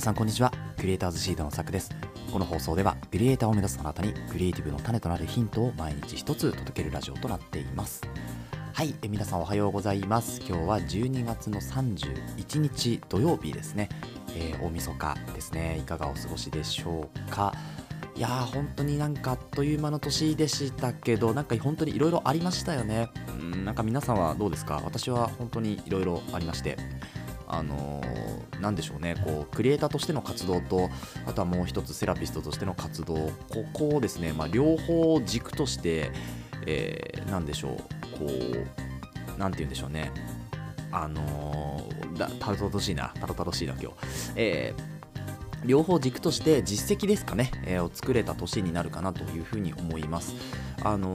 皆さんこんにちは。クリエイターズシードのさくです。この放送ではクリエイターを目指すあなたにクリエイティブの種となるヒントを毎日一つ届けるラジオとなっています。はい。え皆さんおはようございます。今日は12月の31日土曜日ですね、えー、大晦日ですね。いかがお過ごしでしょうか？いやー本当になんかあっという間の年でしたけどなんか本当にいろいろありましたよね。うんなんか皆さんはどうですか？私は本当にいろいろありまして。あのー、でしょうねこうクリエイターとしての活動とあとはもう一つセラピストとしての活動ここをですね、まあ、両方軸として、えー、なんでしょうこうなんて言うんでしょうね。あのー、たどたどしいなたどたどしいな今日。えー両方軸として実績ですかね、えー、を作れた年になるかなというふうに思います。あの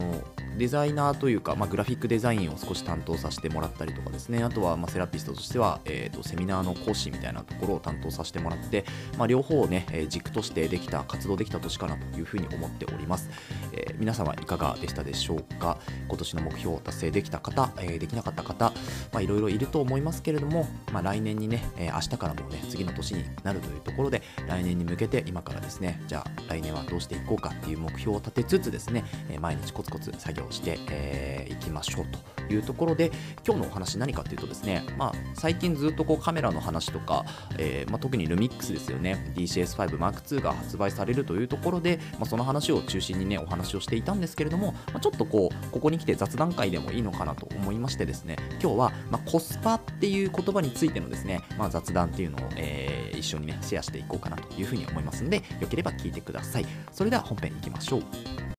デザイナーというか、まあ、グラフィックデザインを少し担当させてもらったりとかですね。あとはまセラピストとしては、えーと、セミナーの講師みたいなところを担当させてもらって、まあ、両方をね、え軸としてできた活動できた年かなというふうに思っております、えー、皆様いかがでしたでしょうか。今年の目標を達成できた方、えー、できなかった方いろいろいると思いますけれども、まあ、来年にね、え、明日からもね次の年になるというところで来年に向けて今からですねじゃあ来年はどうしていこうかっていう目標を立てつつですね、え毎日コツコツ作業して、えーえー、いきましょうというところで今日のお話何かというとですね、まあ、最近ずっとこうカメラの話とか、えー、まあ、特にルミックスですよね DCS5M2 が発売されるというところで、まあ、その話を中心にねお話をしていたんですけれども、まちょっとこうここに来て雑談会でもいいのかなと思いましてですね今日は、まコスパっていう言葉についてのですね、ま雑談っていうのを、えー、一緒にねシェアしていこうかなというふうに思いますのでよければ聞いてください。それでは本編いきましょう。